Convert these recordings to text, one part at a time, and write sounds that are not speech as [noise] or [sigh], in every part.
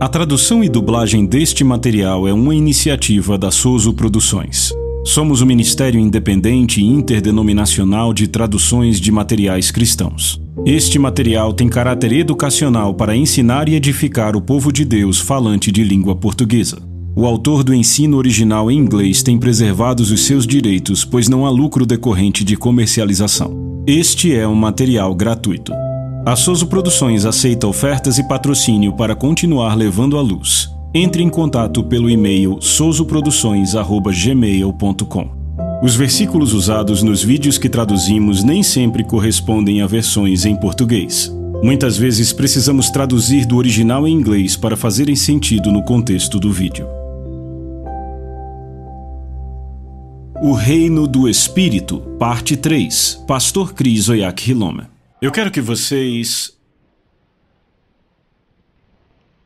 A tradução e dublagem deste material é uma iniciativa da Soso Produções. Somos o Ministério Independente e Interdenominacional de Traduções de Materiais Cristãos. Este material tem caráter educacional para ensinar e edificar o povo de Deus falante de língua portuguesa. O autor do ensino original em inglês tem preservados os seus direitos, pois não há lucro decorrente de comercialização. Este é um material gratuito. A Soso Produções aceita ofertas e patrocínio para continuar levando à luz. Entre em contato pelo e-mail sosoproduções@gmail.com. Os versículos usados nos vídeos que traduzimos nem sempre correspondem a versões em português. Muitas vezes precisamos traduzir do original em inglês para fazerem sentido no contexto do vídeo. O Reino do Espírito, Parte 3, Pastor Cris Oyak Hiloma. Eu quero que vocês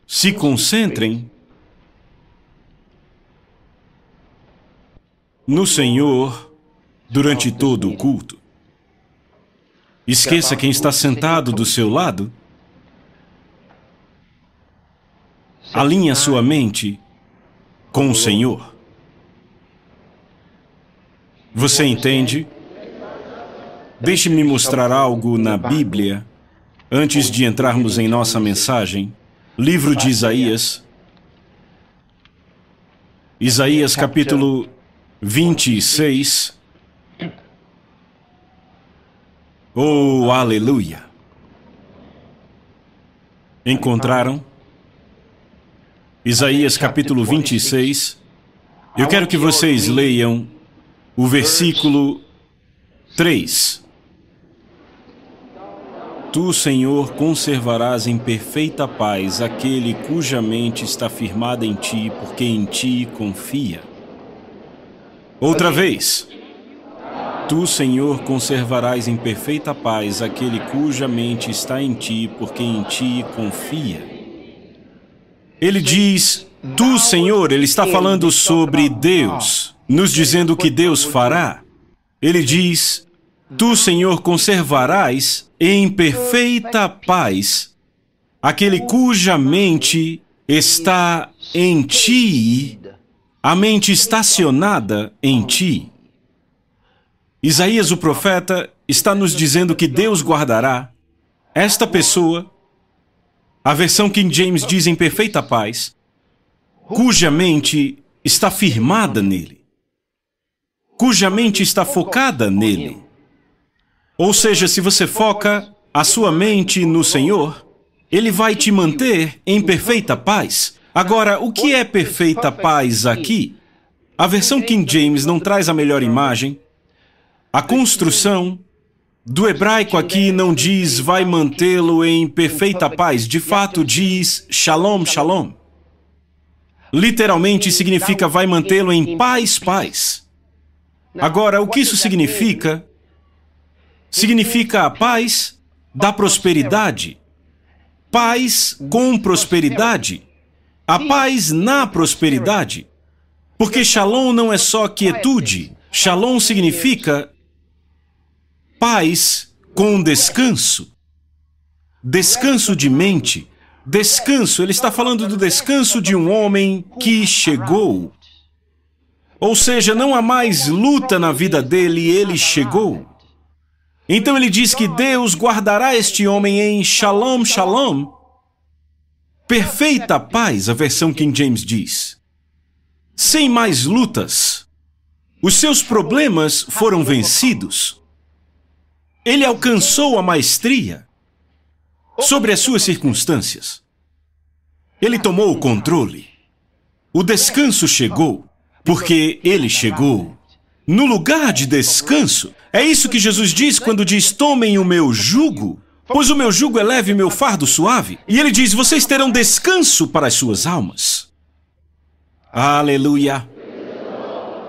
se concentrem no Senhor durante todo o culto. Esqueça quem está sentado do seu lado. Alinhe sua mente com o Senhor. Você entende? Deixe-me mostrar algo na Bíblia antes de entrarmos em nossa mensagem. Livro de Isaías. Isaías capítulo 26. Oh, aleluia! Encontraram? Isaías capítulo 26. Eu quero que vocês leiam o versículo 3. Tu, Senhor, conservarás em perfeita paz aquele cuja mente está firmada em ti, porque em ti confia. Outra vez. Tu, Senhor, conservarás em perfeita paz aquele cuja mente está em ti, porque em ti confia. Ele diz: Tu, Senhor, ele está falando sobre Deus, nos dizendo que Deus fará. Ele diz: Tu, Senhor, conservarás em perfeita paz aquele cuja mente está em ti, a mente estacionada em ti. Isaías, o profeta, está nos dizendo que Deus guardará esta pessoa, a versão King James diz em perfeita paz, cuja mente está firmada nele, cuja mente está focada nele. Ou seja, se você foca a sua mente no Senhor, Ele vai te manter em perfeita paz. Agora, o que é perfeita paz aqui? A versão King James não traz a melhor imagem. A construção do hebraico aqui não diz vai mantê-lo em perfeita paz, de fato diz shalom, shalom. Literalmente significa vai mantê-lo em paz, paz. Agora, o que isso significa? Significa a paz da prosperidade. Paz com prosperidade. A paz na prosperidade. Porque shalom não é só quietude. Shalom significa paz com descanso. Descanso de mente. Descanso, ele está falando do descanso de um homem que chegou. Ou seja, não há mais luta na vida dele, ele chegou. Então ele diz que Deus guardará este homem em shalom, shalom. Perfeita paz, a versão King James diz. Sem mais lutas. Os seus problemas foram vencidos. Ele alcançou a maestria sobre as suas circunstâncias. Ele tomou o controle. O descanso chegou, porque ele chegou no lugar de descanso. É isso que Jesus diz quando diz: Tomem o meu jugo, pois o meu jugo é leve e meu fardo suave. E ele diz: Vocês terão descanso para as suas almas. Aleluia.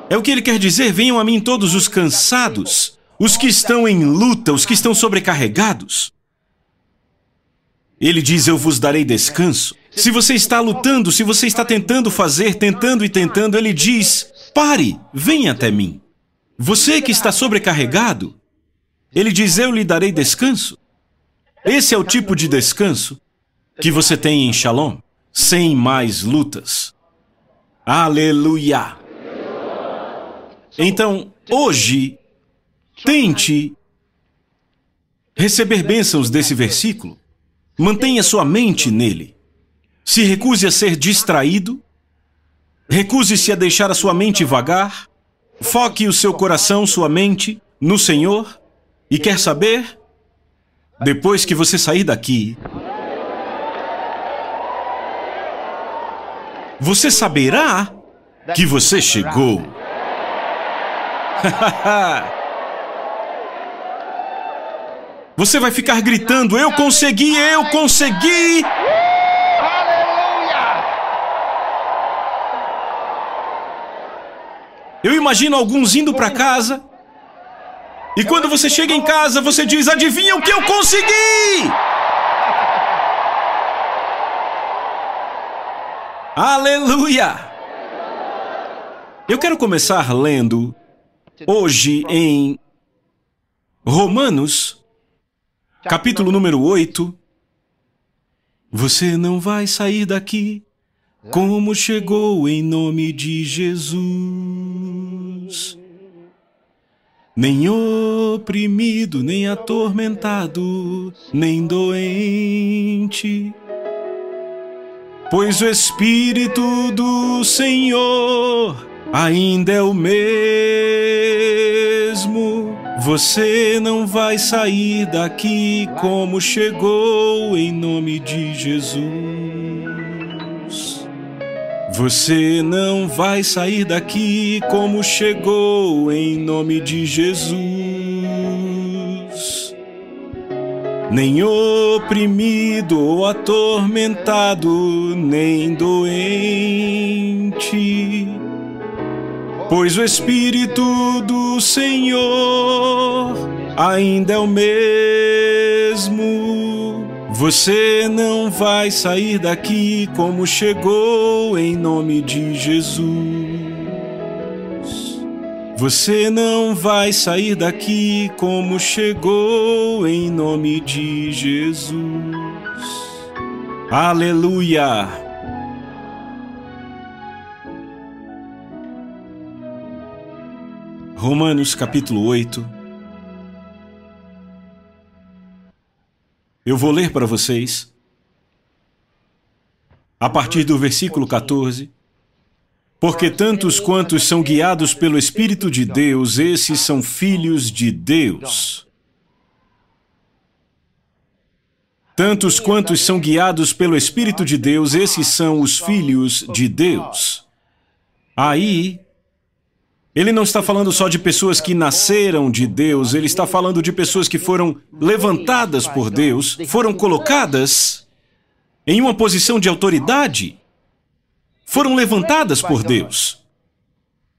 É o que ele quer dizer: Venham a mim todos os cansados, os que estão em luta, os que estão sobrecarregados. Ele diz: Eu vos darei descanso. Se você está lutando, se você está tentando fazer, tentando e tentando, ele diz: Pare, venha até mim. Você que está sobrecarregado, ele diz: Eu lhe darei descanso. Esse é o tipo de descanso que você tem em Shalom. sem mais lutas. Aleluia! Então, hoje, tente receber bênçãos desse versículo. Mantenha sua mente nele. Se recuse a ser distraído. Recuse-se a deixar a sua mente vagar. Foque o seu coração, sua mente, no Senhor. E quer saber? Depois que você sair daqui, você saberá que você chegou. [laughs] você vai ficar gritando: Eu consegui, eu consegui! Eu imagino alguns indo para casa. E quando você chega em casa, você diz: Adivinha o que eu consegui? Aleluia! Eu quero começar lendo hoje em Romanos, capítulo número 8. Você não vai sair daqui como chegou em nome de Jesus. Nem oprimido, nem atormentado, nem doente pois o Espírito do Senhor ainda é o mesmo. Você não vai sair daqui como chegou em nome de Jesus. Você não vai sair daqui como chegou em nome de Jesus nem oprimido ou atormentado, nem doente. Pois o Espírito do Senhor ainda é o mesmo. Você não vai sair daqui como chegou em nome de Jesus. Você não vai sair daqui como chegou em nome de Jesus. Aleluia! Romanos capítulo 8. Eu vou ler para vocês a partir do versículo 14 porque tantos quantos são guiados pelo Espírito de Deus, esses são filhos de Deus. Tantos quantos são guiados pelo Espírito de Deus, esses são os filhos de Deus. Aí, ele não está falando só de pessoas que nasceram de Deus, ele está falando de pessoas que foram levantadas por Deus, foram colocadas em uma posição de autoridade foram levantadas por Deus.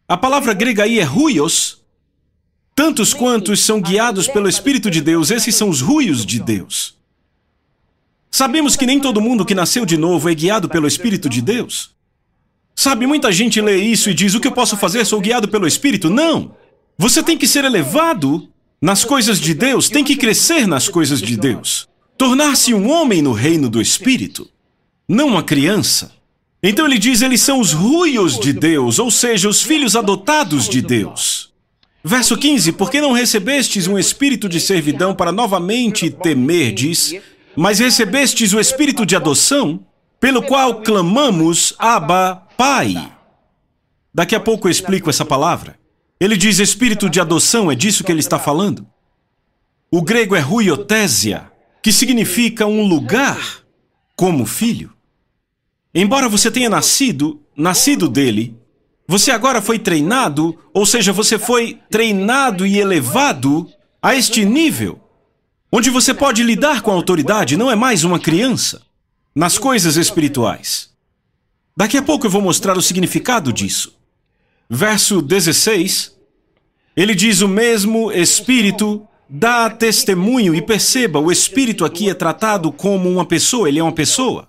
A palavra grega aí é ruios. Tantos quantos são guiados pelo Espírito de Deus, esses são os ruios de Deus. Sabemos que nem todo mundo que nasceu de novo é guiado pelo Espírito de Deus. Sabe, muita gente lê isso e diz: O que eu posso fazer? Sou guiado pelo Espírito. Não! Você tem que ser elevado nas coisas de Deus, tem que crescer nas coisas de Deus. Tornar-se um homem no reino do Espírito, não uma criança. Então ele diz: eles são os ruios de Deus, ou seja, os filhos adotados de Deus. Verso 15: Porque não recebestes um espírito de servidão para novamente temerdes, mas recebestes o espírito de adoção, pelo qual clamamos, Abba, Pai. Daqui a pouco eu explico essa palavra. Ele diz espírito de adoção, é disso que ele está falando. O grego é ruiotésia, que significa um lugar como filho. Embora você tenha nascido, nascido dele, você agora foi treinado, ou seja, você foi treinado e elevado a este nível, onde você pode lidar com a autoridade, não é mais uma criança, nas coisas espirituais. Daqui a pouco eu vou mostrar o significado disso. Verso 16, ele diz: O mesmo Espírito dá testemunho, e perceba, o Espírito aqui é tratado como uma pessoa, ele é uma pessoa.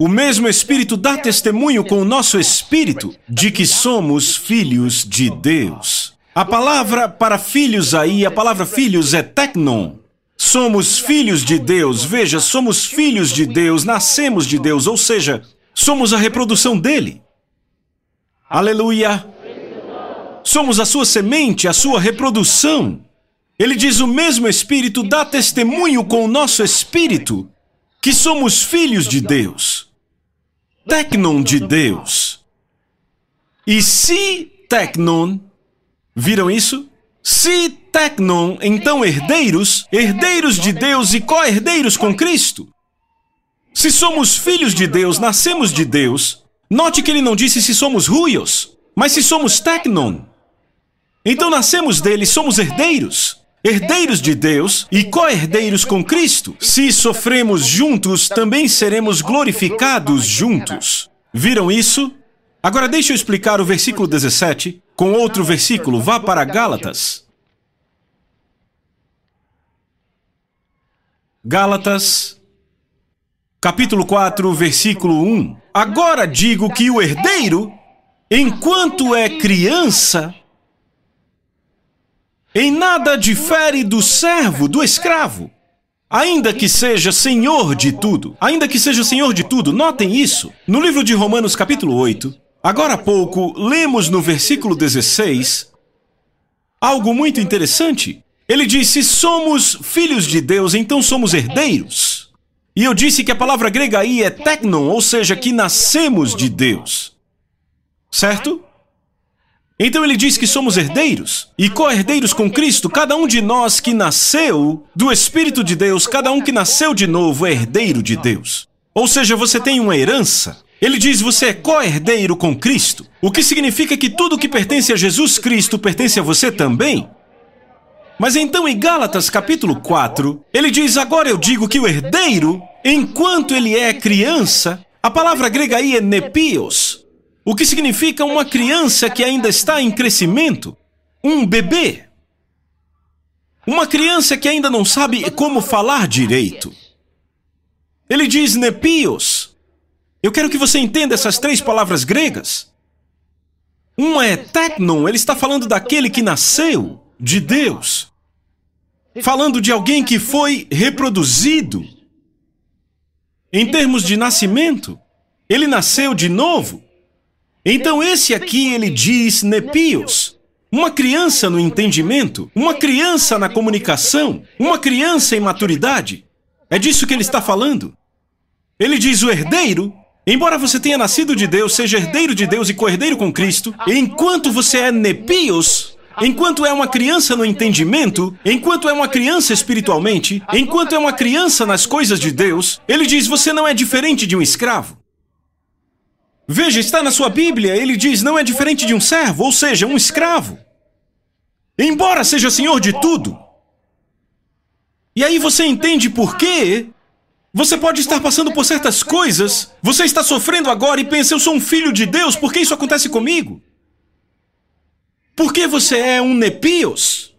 O mesmo Espírito dá testemunho com o nosso espírito de que somos filhos de Deus. A palavra para filhos aí, a palavra filhos é teknon. Somos filhos de Deus, veja, somos filhos de Deus, nascemos de Deus, ou seja, Somos a reprodução dele. Aleluia! Somos a sua semente, a sua reprodução. Ele diz: o mesmo Espírito dá testemunho com o nosso espírito que somos filhos de Deus. Tecnon de Deus. E se Tecnon, viram isso? Se Tecnon, então herdeiros, herdeiros de Deus e co-herdeiros com Cristo. Se somos filhos de Deus, nascemos de Deus, note que ele não disse se somos ruios, mas se somos Tecnon. Então nascemos dele, somos herdeiros herdeiros de Deus e co-herdeiros com Cristo. Se sofremos juntos, também seremos glorificados juntos. Viram isso? Agora deixa eu explicar o versículo 17 com outro versículo. Vá para Gálatas. Gálatas, capítulo 4, versículo 1. Agora digo que o herdeiro, enquanto é criança, em nada difere do servo, do escravo. Ainda que seja senhor de tudo, ainda que seja senhor de tudo, notem isso. No livro de Romanos, capítulo 8, agora há pouco, lemos no versículo 16 algo muito interessante. Ele diz: Se somos filhos de Deus, então somos herdeiros. E eu disse que a palavra grega aí é teknon, ou seja, que nascemos de Deus. Certo? Então ele diz que somos herdeiros e co-herdeiros com Cristo, cada um de nós que nasceu do Espírito de Deus, cada um que nasceu de novo é herdeiro de Deus. Ou seja, você tem uma herança. Ele diz você é co-herdeiro com Cristo, o que significa que tudo que pertence a Jesus Cristo pertence a você também. Mas então em Gálatas capítulo 4, ele diz: Agora eu digo que o herdeiro, enquanto ele é criança, a palavra grega aí é nepios, o que significa uma criança que ainda está em crescimento, um bebê. Uma criança que ainda não sabe como falar direito. Ele diz nepios. Eu quero que você entenda essas três palavras gregas. Uma é teknon, ele está falando daquele que nasceu de Deus. Falando de alguém que foi reproduzido. Em termos de nascimento, ele nasceu de novo. Então esse aqui ele diz nepios. Uma criança no entendimento, uma criança na comunicação, uma criança em maturidade. É disso que ele está falando. Ele diz o herdeiro, embora você tenha nascido de Deus, seja herdeiro de Deus e co-herdeiro com Cristo, enquanto você é nepios, enquanto é uma criança no entendimento, enquanto é uma criança espiritualmente, enquanto é uma criança nas coisas de Deus, ele diz você não é diferente de um escravo. Veja, está na sua Bíblia, ele diz: não é diferente de um servo, ou seja, um escravo. Embora seja senhor de tudo. E aí você entende por quê? Você pode estar passando por certas coisas, você está sofrendo agora e pensa: eu sou um filho de Deus, por que isso acontece comigo? Porque você é um nepios.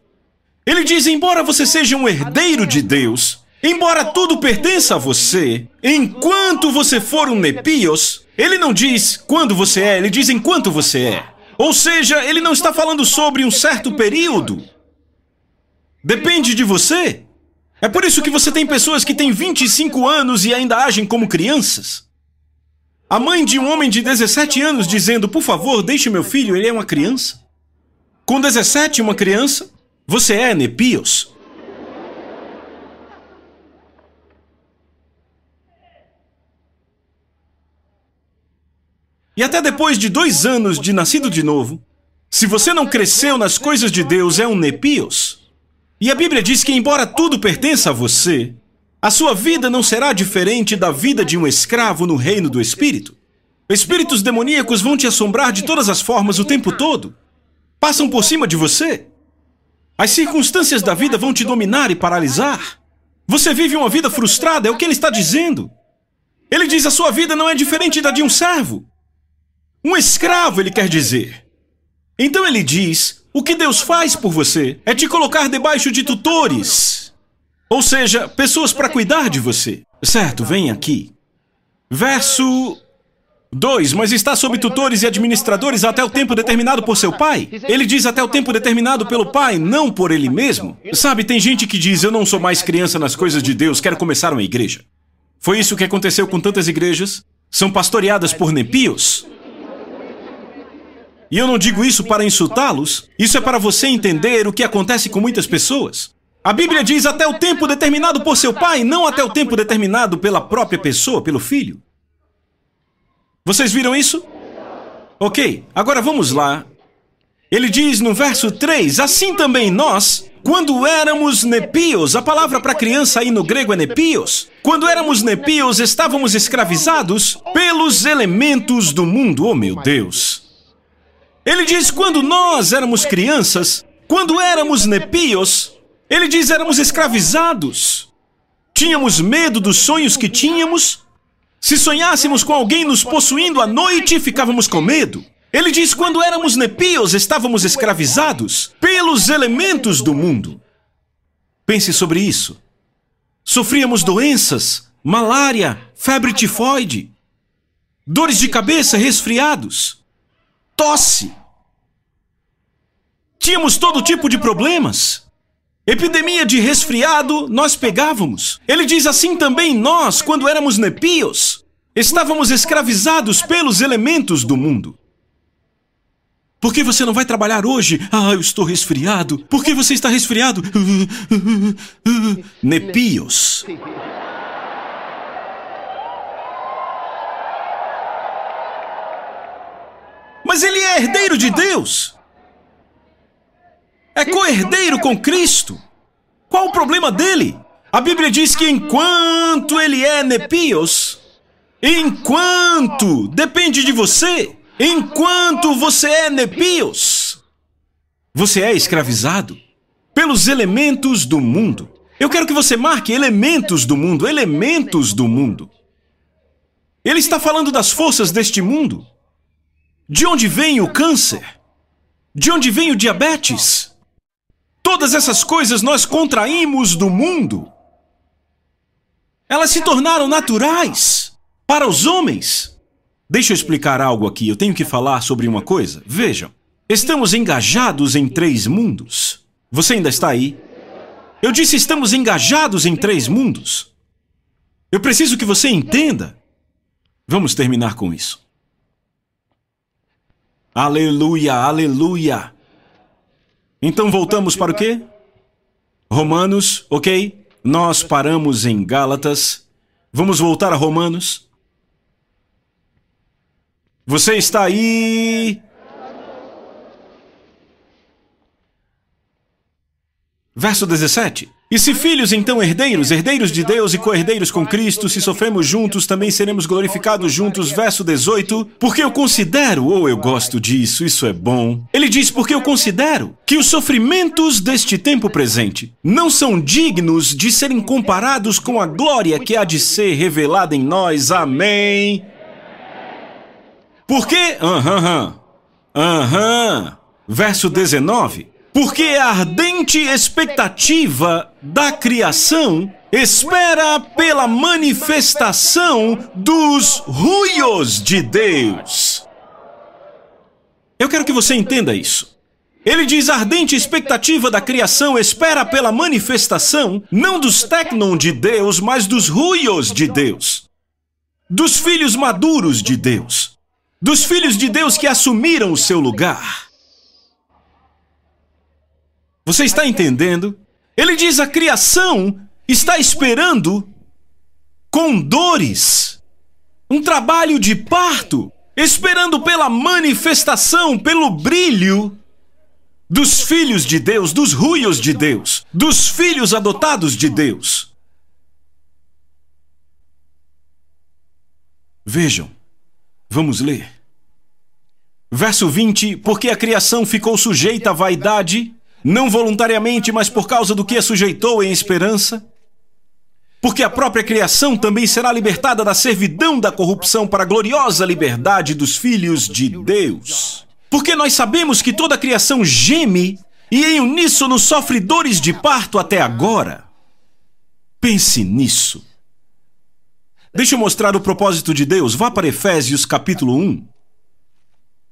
Ele diz: embora você seja um herdeiro de Deus, embora tudo pertença a você, enquanto você for um nepios, ele não diz quando você é, ele diz enquanto você é. Ou seja, ele não está falando sobre um certo período. Depende de você. É por isso que você tem pessoas que têm 25 anos e ainda agem como crianças. A mãe de um homem de 17 anos dizendo: Por favor, deixe meu filho, ele é uma criança. Com 17, uma criança, você é Nepios. E até depois de dois anos de nascido de novo, se você não cresceu nas coisas de Deus, é um nepios. E a Bíblia diz que, embora tudo pertença a você, a sua vida não será diferente da vida de um escravo no reino do Espírito. Espíritos demoníacos vão te assombrar de todas as formas o tempo todo. Passam por cima de você. As circunstâncias da vida vão te dominar e paralisar. Você vive uma vida frustrada, é o que ele está dizendo. Ele diz: a sua vida não é diferente da de um servo. Um escravo, ele quer dizer. Então ele diz: o que Deus faz por você é te colocar debaixo de tutores. Ou seja, pessoas para cuidar de você. Certo, vem aqui. Verso 2. Mas está sob tutores e administradores até o tempo determinado por seu pai? Ele diz até o tempo determinado pelo pai, não por ele mesmo. Sabe, tem gente que diz: Eu não sou mais criança nas coisas de Deus, quero começar uma igreja. Foi isso que aconteceu com tantas igrejas? são pastoreadas por nepios. E eu não digo isso para insultá-los, isso é para você entender o que acontece com muitas pessoas. A Bíblia diz até o tempo determinado por seu pai, não até o tempo determinado pela própria pessoa, pelo filho. Vocês viram isso? Ok, agora vamos lá. Ele diz no verso 3: Assim também nós, quando éramos nepios, a palavra para criança aí no grego é nepios. Quando éramos nepios, estávamos escravizados pelos elementos do mundo. Oh meu Deus! Ele diz: quando nós éramos crianças, quando éramos nepios, ele diz: éramos escravizados. Tínhamos medo dos sonhos que tínhamos. Se sonhássemos com alguém nos possuindo à noite, ficávamos com medo. Ele diz: quando éramos nepios, estávamos escravizados pelos elementos do mundo. Pense sobre isso. Sofríamos doenças, malária, febre tifoide, dores de cabeça, resfriados, tosse. Tínhamos todo tipo de problemas. Epidemia de resfriado nós pegávamos. Ele diz assim também nós, quando éramos nepios, estávamos escravizados pelos elementos do mundo. Por que você não vai trabalhar hoje? Ah, eu estou resfriado. Por que você está resfriado? [laughs] Nepios. Mas ele é herdeiro de Deus. É co-herdeiro com Cristo. Qual o problema dele? A Bíblia diz que enquanto ele é Nepios, enquanto depende de você, Enquanto você é nepios, você é escravizado pelos elementos do mundo. Eu quero que você marque elementos do mundo, elementos do mundo. Ele está falando das forças deste mundo. De onde vem o câncer? De onde vem o diabetes? Todas essas coisas nós contraímos do mundo. Elas se tornaram naturais para os homens. Deixa eu explicar algo aqui. Eu tenho que falar sobre uma coisa. Vejam, estamos engajados em três mundos. Você ainda está aí? Eu disse estamos engajados em três mundos. Eu preciso que você entenda. Vamos terminar com isso. Aleluia, aleluia. Então voltamos para o quê? Romanos, ok? Nós paramos em Gálatas. Vamos voltar a Romanos. Você está aí? Verso 17. E se filhos, então herdeiros, herdeiros de Deus e co-herdeiros com Cristo, se sofremos juntos, também seremos glorificados juntos. Verso 18. Porque eu considero, ou eu gosto disso, isso é bom. Ele diz: Porque eu considero que os sofrimentos deste tempo presente não são dignos de serem comparados com a glória que há de ser revelada em nós. Amém. Por quê? Aham, aham. Verso 19. Porque a ardente expectativa da criação espera pela manifestação dos ruios de Deus. Eu quero que você entenda isso. Ele diz: ardente expectativa da criação espera pela manifestação, não dos tecnon de Deus, mas dos ruios de Deus, dos filhos maduros de Deus dos filhos de Deus que assumiram o seu lugar. Você está entendendo? Ele diz: a criação está esperando com dores, um trabalho de parto, esperando pela manifestação, pelo brilho dos filhos de Deus, dos ruios de Deus, dos filhos adotados de Deus. Vejam, Vamos ler. Verso 20: Porque a criação ficou sujeita à vaidade, não voluntariamente, mas por causa do que a sujeitou em esperança. Porque a própria criação também será libertada da servidão da corrupção para a gloriosa liberdade dos filhos de Deus. Porque nós sabemos que toda a criação geme e em uníssono sofre dores de parto até agora. Pense nisso. Deixa eu mostrar o propósito de Deus. Vá para Efésios capítulo 1.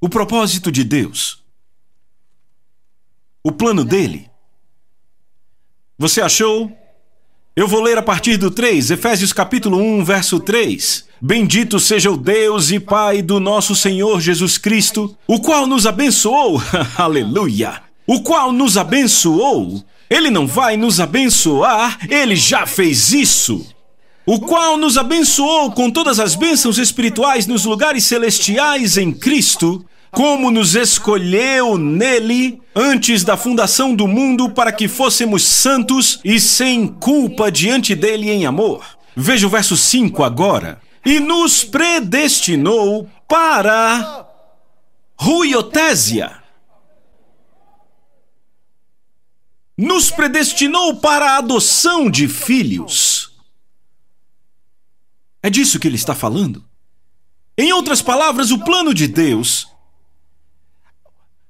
O propósito de Deus. O plano dele. Você achou? Eu vou ler a partir do 3, Efésios capítulo 1, verso 3. Bendito seja o Deus e Pai do nosso Senhor Jesus Cristo, o qual nos abençoou, [laughs] aleluia! O qual nos abençoou. Ele não vai nos abençoar, ele já fez isso. O qual nos abençoou com todas as bênçãos espirituais nos lugares celestiais em Cristo, como nos escolheu nele antes da fundação do mundo para que fôssemos santos e sem culpa diante dele em amor. Veja o verso 5 agora e nos predestinou para ruiotésia. Nos predestinou para a adoção de filhos. É disso que ele está falando. Em outras palavras, o plano de Deus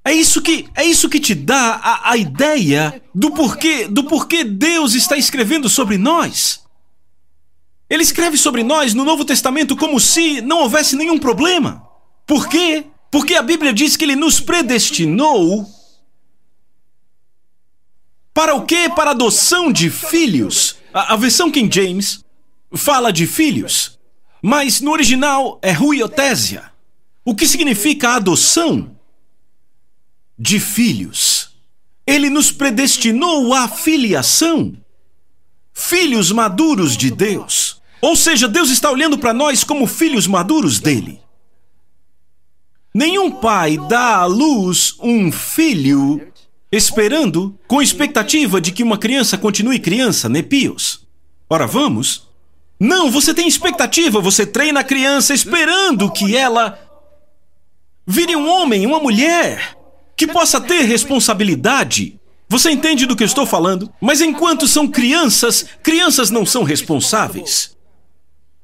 é isso que é isso que te dá a, a ideia do porquê do porquê Deus está escrevendo sobre nós. Ele escreve sobre nós no Novo Testamento como se não houvesse nenhum problema. Por quê? Porque a Bíblia diz que ele nos predestinou para o quê? Para adoção de filhos. A, a versão King James fala de filhos, mas no original é ruiotésia, o que significa adoção de filhos. Ele nos predestinou à filiação, filhos maduros de Deus. Ou seja, Deus está olhando para nós como filhos maduros dele. Nenhum pai dá à luz um filho esperando, com expectativa de que uma criança continue criança, nepios. Ora, vamos? Não, você tem expectativa, você treina a criança esperando que ela vire um homem, uma mulher, que possa ter responsabilidade. Você entende do que eu estou falando? Mas enquanto são crianças, crianças não são responsáveis.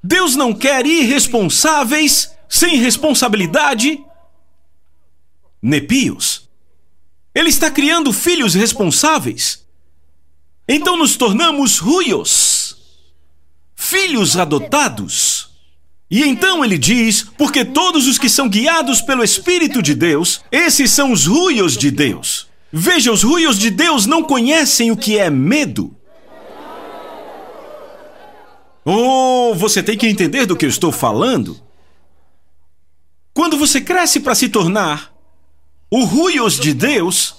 Deus não quer irresponsáveis, sem responsabilidade. Nepios. Ele está criando filhos responsáveis. Então nos tornamos ruios, filhos adotados. E então ele diz: porque todos os que são guiados pelo Espírito de Deus, esses são os ruios de Deus. Veja, os ruios de Deus não conhecem o que é medo. Oh, você tem que entender do que eu estou falando. Quando você cresce para se tornar o ruios de Deus,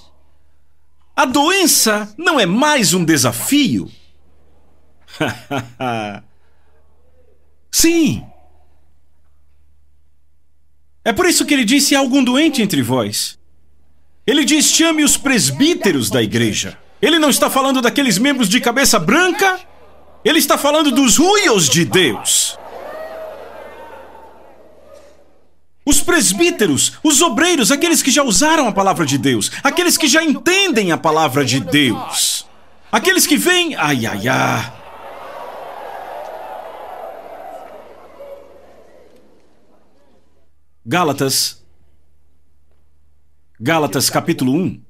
a doença não é mais um desafio. [laughs] Sim. É por isso que ele disse: há algum doente entre vós. Ele diz: chame os presbíteros da igreja. Ele não está falando daqueles membros de cabeça branca ele está falando dos ruios de Deus. Os presbíteros, os obreiros, aqueles que já usaram a palavra de Deus, aqueles que já entendem a palavra de Deus, aqueles que vêm, ai, ai, ai. Gálatas, Gálatas capítulo 1.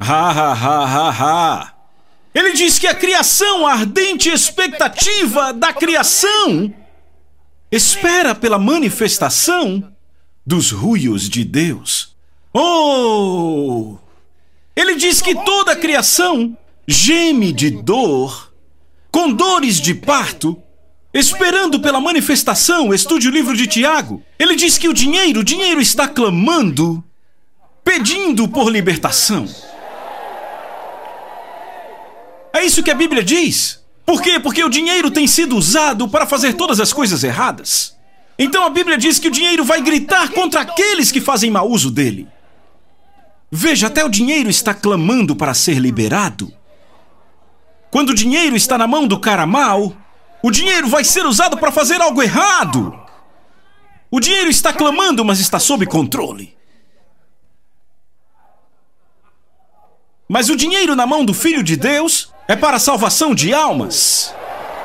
Ha, ha, ha, ha, ha. Ele diz que a criação, a ardente expectativa da criação, espera pela manifestação dos ruios de Deus. Oh! Ele diz que toda a criação geme de dor, com dores de parto, esperando pela manifestação. Estude o livro de Tiago. Ele diz que o dinheiro, o dinheiro está clamando, pedindo por libertação. É isso que a Bíblia diz. Por quê? Porque o dinheiro tem sido usado para fazer todas as coisas erradas. Então a Bíblia diz que o dinheiro vai gritar contra aqueles que fazem mau uso dele. Veja, até o dinheiro está clamando para ser liberado. Quando o dinheiro está na mão do cara mau, o dinheiro vai ser usado para fazer algo errado. O dinheiro está clamando, mas está sob controle. Mas o dinheiro na mão do Filho de Deus é para a salvação de almas.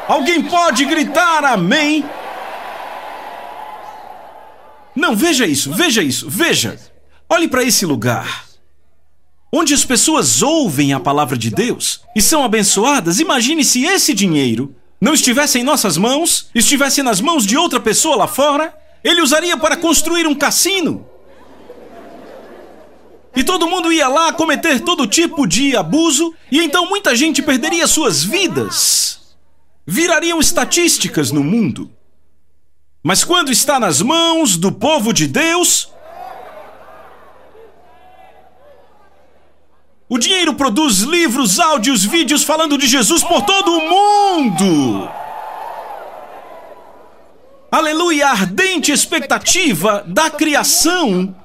Alguém pode gritar amém? Não, veja isso, veja isso, veja. Olhe para esse lugar. Onde as pessoas ouvem a palavra de Deus e são abençoadas, imagine se esse dinheiro não estivesse em nossas mãos, estivesse nas mãos de outra pessoa lá fora, ele usaria para construir um cassino. E todo mundo ia lá cometer todo tipo de abuso, e então muita gente perderia suas vidas. Virariam estatísticas no mundo. Mas quando está nas mãos do povo de Deus, o dinheiro produz livros, áudios, vídeos falando de Jesus por todo o mundo. Aleluia, ardente expectativa da criação.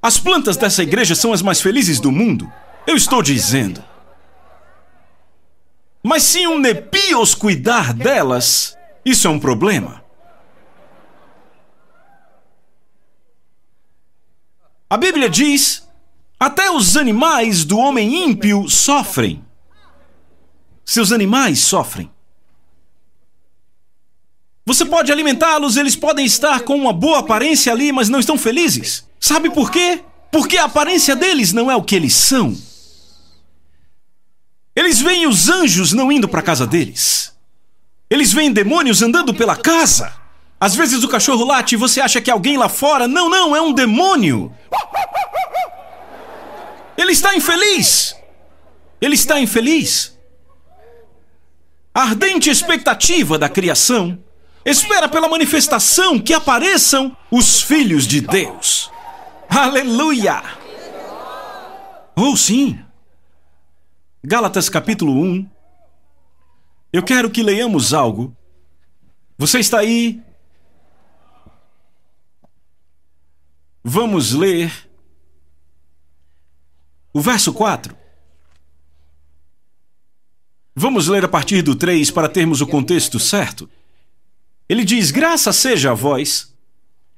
As plantas dessa igreja são as mais felizes do mundo. Eu estou dizendo. Mas se um Nepios cuidar delas, isso é um problema. A Bíblia diz: até os animais do homem ímpio sofrem. Seus animais sofrem. Você pode alimentá-los, eles podem estar com uma boa aparência ali, mas não estão felizes. Sabe por quê? Porque a aparência deles não é o que eles são. Eles veem os anjos não indo para casa deles. Eles veem demônios andando pela casa. Às vezes o cachorro late e você acha que é alguém lá fora. Não, não, é um demônio. Ele está infeliz. Ele está infeliz. A ardente expectativa da criação espera pela manifestação que apareçam os filhos de Deus. Aleluia! Oh, sim. Gálatas capítulo 1. Eu quero que leiamos algo. Você está aí? Vamos ler o verso 4. Vamos ler a partir do 3 para termos o contexto certo. Ele diz: Graça seja a vós,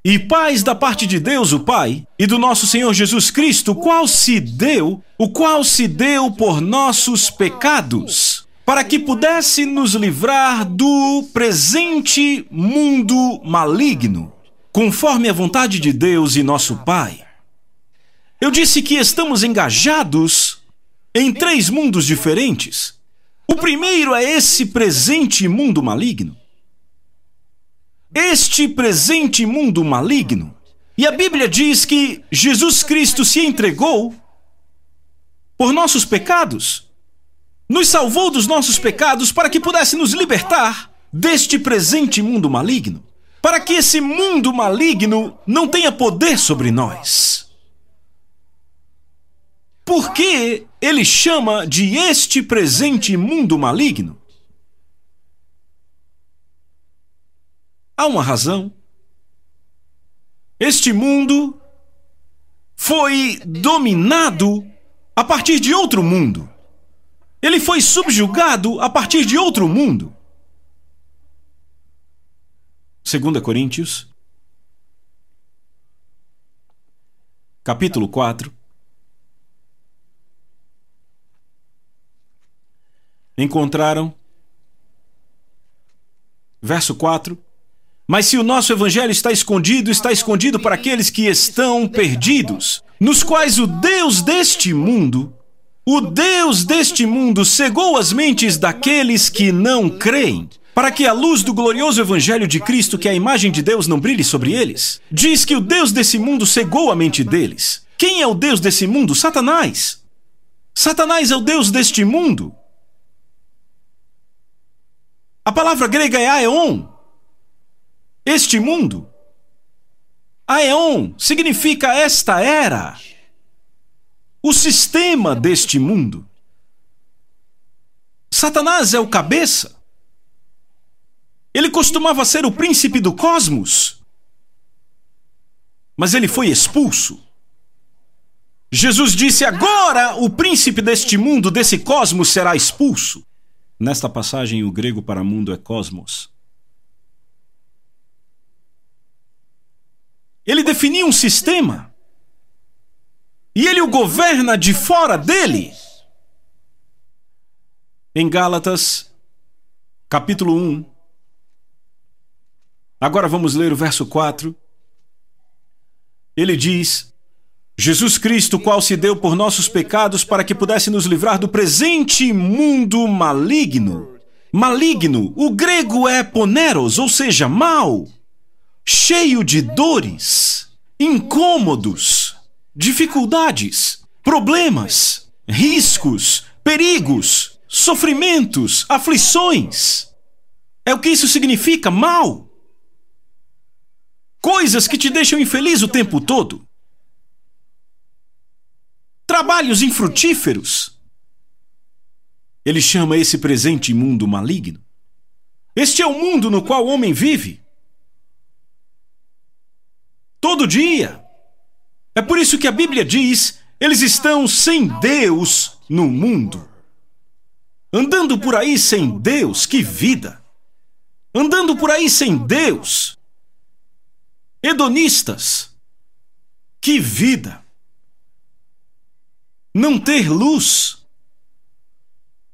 e paz da parte de Deus, o Pai, e do nosso Senhor Jesus Cristo, qual se deu, o qual se deu por nossos pecados, para que pudesse nos livrar do presente mundo maligno, conforme a vontade de Deus e nosso Pai. Eu disse que estamos engajados em três mundos diferentes. O primeiro é esse presente mundo maligno este presente mundo maligno. E a Bíblia diz que Jesus Cristo se entregou por nossos pecados, nos salvou dos nossos pecados para que pudesse nos libertar deste presente mundo maligno, para que esse mundo maligno não tenha poder sobre nós. Por que ele chama de este presente mundo maligno? Há uma razão. Este mundo foi dominado a partir de outro mundo. Ele foi subjugado a partir de outro mundo. 2 Coríntios, capítulo 4. Encontraram, verso 4. Mas se o nosso evangelho está escondido, está escondido para aqueles que estão perdidos, nos quais o Deus deste mundo, o Deus deste mundo cegou as mentes daqueles que não creem, para que a luz do glorioso evangelho de Cristo, que é a imagem de Deus, não brilhe sobre eles. Diz que o Deus desse mundo cegou a mente deles. Quem é o Deus desse mundo? Satanás. Satanás é o Deus deste mundo. A palavra grega é aeon, este mundo. Aeon significa esta era. O sistema deste mundo. Satanás é o cabeça. Ele costumava ser o príncipe do cosmos. Mas ele foi expulso. Jesus disse: Agora o príncipe deste mundo, desse cosmos, será expulso. Nesta passagem, o grego para mundo é cosmos. Ele definiu um sistema. E ele o governa de fora dele. Em Gálatas, capítulo 1. Agora vamos ler o verso 4. Ele diz: Jesus Cristo, qual se deu por nossos pecados para que pudesse nos livrar do presente mundo maligno. Maligno, o grego é poneros, ou seja, mal cheio de dores, incômodos. dificuldades, problemas, riscos, perigos, sofrimentos, aflições. É o que isso significa, mal. Coisas que te deixam infeliz o tempo todo. Trabalhos infrutíferos. Ele chama esse presente mundo maligno. Este é o mundo no qual o homem vive. Todo dia. É por isso que a Bíblia diz: eles estão sem Deus no mundo. Andando por aí sem Deus, que vida! Andando por aí sem Deus. Hedonistas, que vida! Não ter luz.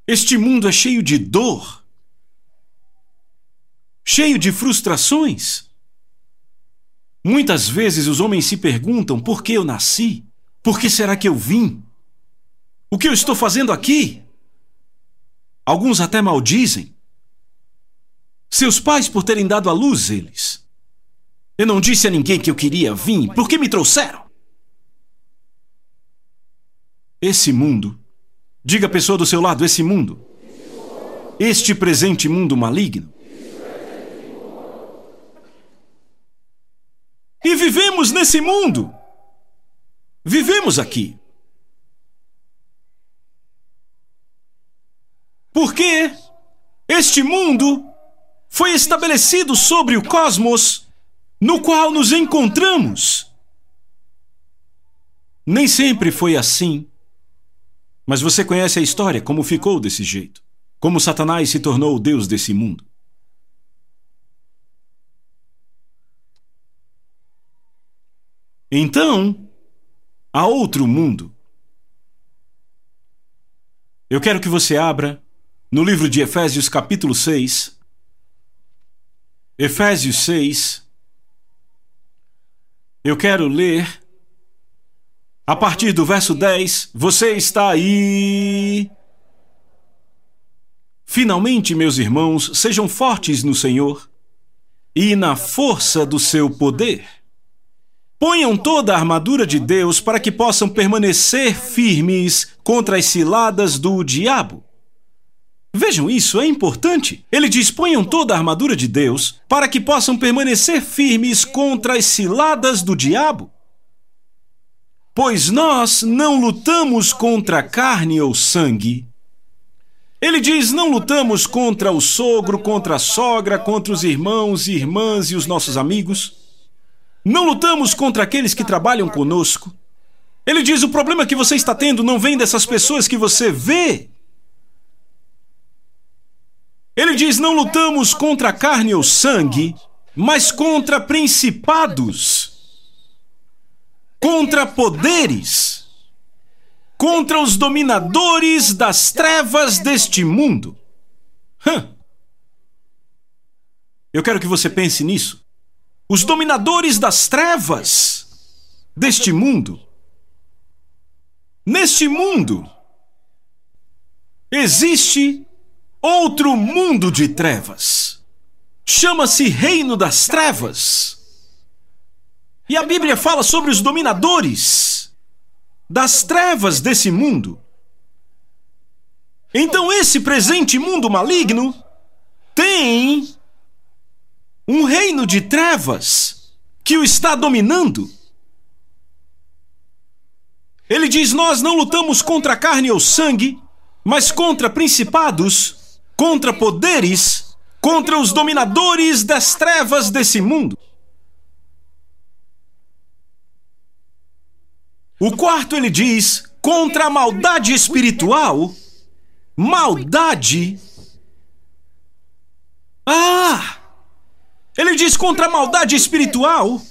Este mundo é cheio de dor, cheio de frustrações. Muitas vezes os homens se perguntam por que eu nasci, por que será que eu vim, o que eu estou fazendo aqui. Alguns até maldizem. Seus pais por terem dado à luz eles. Eu não disse a ninguém que eu queria vir, por que me trouxeram? Esse mundo, diga a pessoa do seu lado, esse mundo, este presente mundo maligno, E vivemos nesse mundo. Vivemos aqui. Porque este mundo foi estabelecido sobre o cosmos no qual nos encontramos. Nem sempre foi assim. Mas você conhece a história, como ficou desse jeito. Como Satanás se tornou o Deus desse mundo. Então, há outro mundo. Eu quero que você abra no livro de Efésios, capítulo 6. Efésios 6. Eu quero ler a partir do verso 10. Você está aí. Finalmente, meus irmãos, sejam fortes no Senhor e na força do seu poder. Ponham toda a armadura de Deus para que possam permanecer firmes contra as ciladas do diabo. Vejam isso, é importante. Ele diz: ponham toda a armadura de Deus para que possam permanecer firmes contra as ciladas do diabo. Pois nós não lutamos contra carne ou sangue. Ele diz: não lutamos contra o sogro, contra a sogra, contra os irmãos e irmãs e os nossos amigos. Não lutamos contra aqueles que trabalham conosco. Ele diz: o problema que você está tendo não vem dessas pessoas que você vê. Ele diz: não lutamos contra carne ou sangue, mas contra principados, contra poderes, contra os dominadores das trevas deste mundo. Eu quero que você pense nisso os dominadores das trevas deste mundo. Neste mundo existe outro mundo de trevas. Chama-se Reino das Trevas. E a Bíblia fala sobre os dominadores das trevas desse mundo. Então, esse presente mundo maligno tem um reino de trevas que o está dominando. Ele diz: Nós não lutamos contra carne ou sangue, mas contra principados, contra poderes, contra os dominadores das trevas desse mundo. O quarto ele diz: contra a maldade espiritual. Maldade. Ah! Ele diz contra a maldade espiritual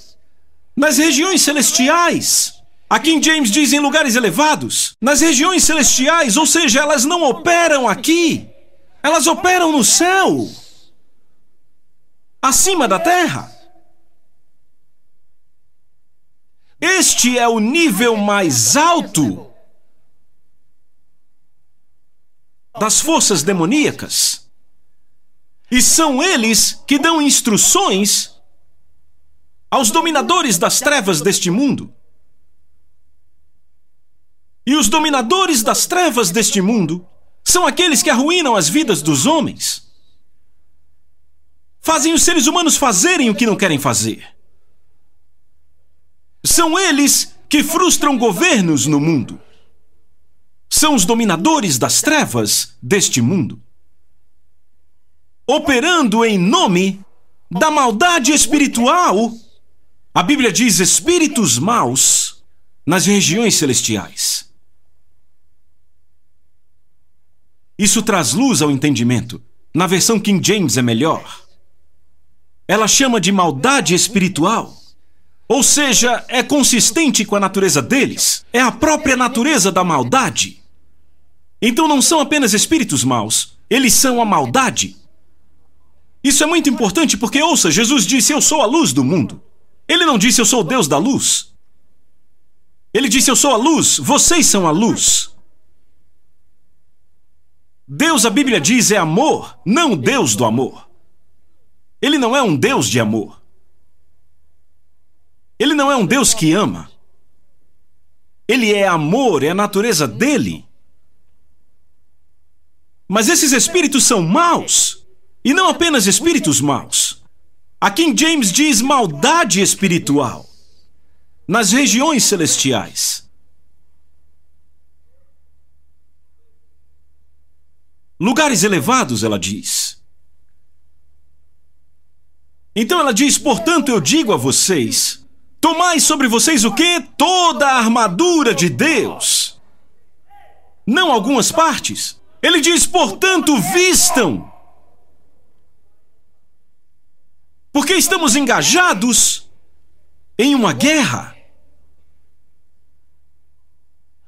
nas regiões celestiais. Aqui em James diz em lugares elevados, nas regiões celestiais, ou seja, elas não operam aqui, elas operam no céu, acima da terra. Este é o nível mais alto das forças demoníacas. E são eles que dão instruções aos dominadores das trevas deste mundo. E os dominadores das trevas deste mundo são aqueles que arruinam as vidas dos homens. Fazem os seres humanos fazerem o que não querem fazer. São eles que frustram governos no mundo. São os dominadores das trevas deste mundo. Operando em nome da maldade espiritual. A Bíblia diz espíritos maus nas regiões celestiais. Isso traz luz ao entendimento. Na versão King James é melhor. Ela chama de maldade espiritual. Ou seja, é consistente com a natureza deles. É a própria natureza da maldade. Então não são apenas espíritos maus, eles são a maldade. Isso é muito importante porque, ouça, Jesus disse: Eu sou a luz do mundo. Ele não disse: Eu sou o Deus da luz. Ele disse: Eu sou a luz, vocês são a luz. Deus, a Bíblia diz, é amor, não Deus do amor. Ele não é um Deus de amor. Ele não é um Deus que ama. Ele é amor, é a natureza dele. Mas esses espíritos são maus. E não apenas espíritos maus. A King James diz maldade espiritual nas regiões celestiais. Lugares elevados, ela diz. Então ela diz: portanto, eu digo a vocês: tomai sobre vocês o que? Toda a armadura de Deus. Não algumas partes. Ele diz: portanto, vistam Porque estamos engajados em uma guerra.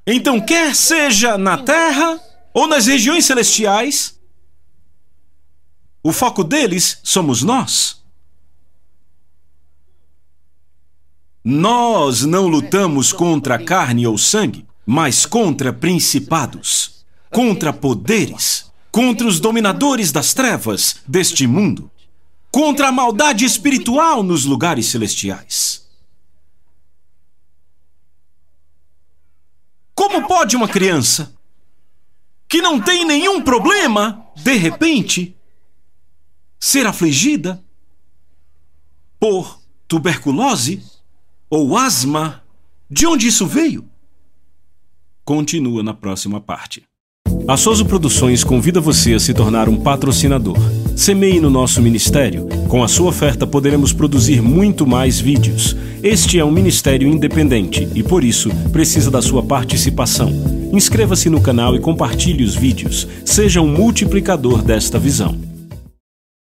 Então, quer seja na terra ou nas regiões celestiais, o foco deles somos nós. Nós não lutamos contra carne ou sangue, mas contra principados, contra poderes, contra os dominadores das trevas deste mundo contra a maldade espiritual nos lugares celestiais. Como pode uma criança que não tem nenhum problema, de repente, ser afligida por tuberculose ou asma? De onde isso veio? Continua na próxima parte. A Soso Produções convida você a se tornar um patrocinador. Semeie no nosso ministério. Com a sua oferta poderemos produzir muito mais vídeos. Este é um ministério independente e, por isso, precisa da sua participação. Inscreva-se no canal e compartilhe os vídeos. Seja um multiplicador desta visão.